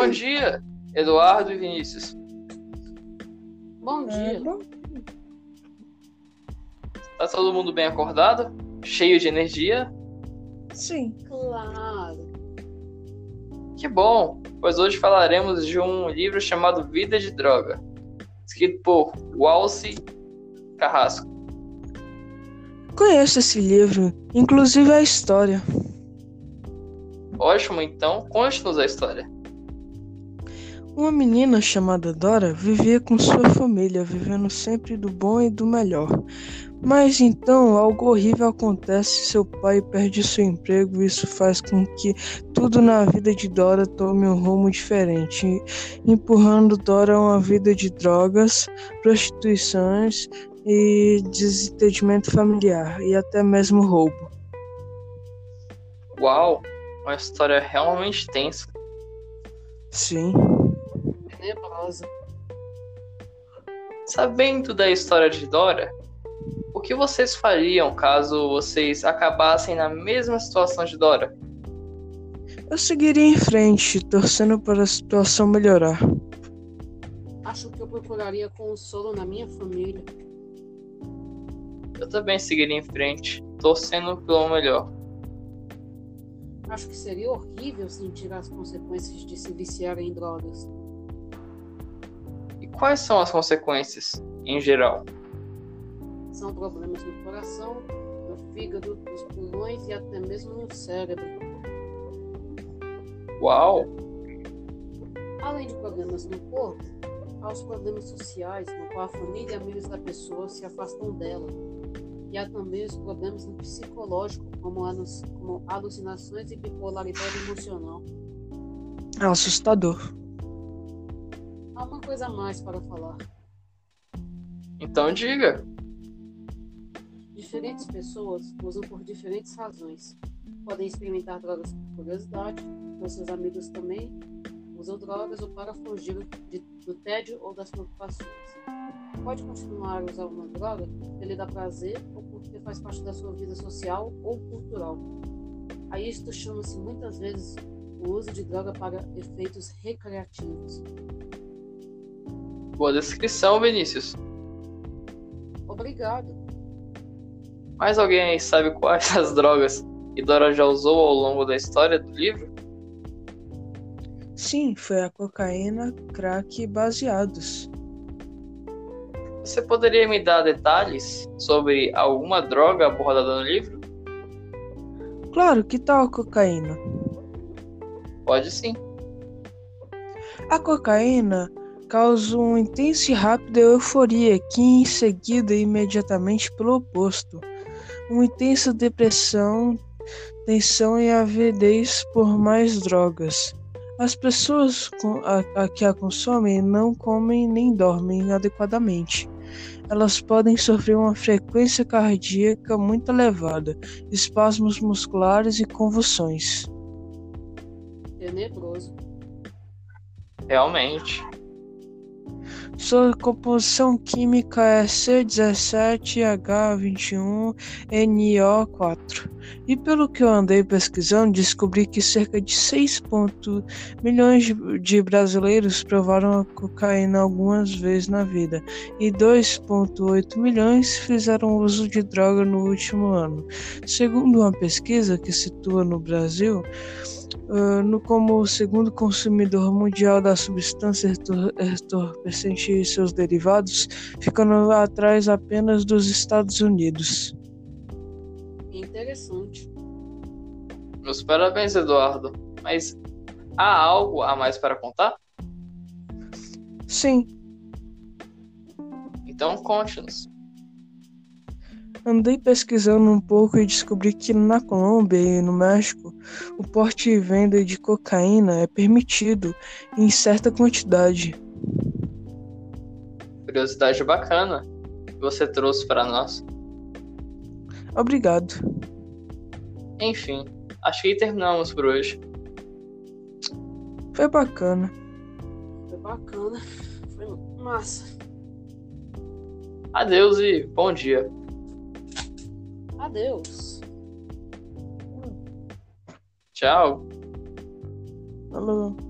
Bom dia, Eduardo e Vinícius. Bom É, dia. bom, Tá todo mundo bem acordado? Cheio de energia? sim. Claro. Que bom, pois hoje falaremos de um livro chamado Vida de Droga, escrito por Walce Carrasco. Conheço esse livro, inclusive a história. Ótimo, então, conte-nos a história. Uma menina chamada Dora vivia com sua família, vivendo sempre do bom e do melhor. Mas então algo horrível acontece, seu pai perde seu emprego e isso faz com que tudo na vida de Dora tome um rumo diferente, empurrando Dora a uma vida de drogas, prostituições e desentendimento familiar e até mesmo roubo. Uau, uma história realmente tensa. Sim. Tenebrosa. Sabendo da história de Dora, o que vocês fariam caso vocês acabassem na mesma situação de Dora? Eu seguiria em frente, torcendo para a situação melhorar. Acho que eu procuraria consolo na minha família. Eu também seguiria em frente, torcendo pelo melhor. Acho que seria horrível sentir as consequências de se viciar em drogas. Quais são as consequências, em geral? São problemas no coração, no fígado, nos pulmões e até mesmo no cérebro. Uau, Além de problemas no corpo, há os problemas sociais, no qual a família e amigos da pessoa se afastam dela. E há também os problemas no psicológico, como, como alucinações e bipolaridade emocional. É assustador. Há uma coisa a mais para falar. então diga. Diferentes pessoas usam por diferentes razões. Podem experimentar drogas por curiosidade, ou seus amigos também usam drogas ou para fugir de- do tédio ou das preocupações. Pode continuar a usar uma droga porque lhe dá prazer ou porque faz parte da sua vida social ou cultural. A isto chama-se muitas vezes o uso de droga para efeitos recreativos. Boa descrição, Vinícius. Obrigado. Mais alguém aí sabe quais as drogas que Dora já usou ao longo da história do livro? Sim, foi a cocaína, crack e baseados. Você poderia me dar detalhes sobre alguma droga abordada no livro? Claro, que tal a cocaína? Pode sim. A cocaína causa uma intensa e rápida euforia que em seguida imediatamente pelo oposto, uma intensa depressão, tensão e avidez por mais drogas. As pessoas a que a consomem não comem nem dormem adequadamente. Elas podem sofrer uma frequência cardíaca muito elevada, espasmos musculares e convulsões. Tenebroso. Realmente. Sua composição química é C17H21NO4. E pelo que eu andei pesquisando, descobri que cerca de 6 ponto- milhões de brasileiros provaram a cocaína algumas vezes na vida, e 2,8 milhões fizeram uso de droga no último ano. Segundo uma pesquisa que situa no Brasil, ah, no, como o segundo consumidor mundial da substância entor- entorpecente e seus derivados, ficando atrás apenas dos Estados Unidos. Interessante. Meus parabéns, Eduardo. Mas há algo a mais para contar? Sim, Então conte-nos. Andei pesquisando um pouco e descobri que na Colômbia e no México, o porte e venda de cocaína é permitido em certa quantidade. Curiosidade bacana que você trouxe para nós. Obrigado. Enfim, acho que terminamos por hoje. Foi bacana. Foi bacana. Foi massa. Adeus e bom dia. Adeus. Tchau. Falou.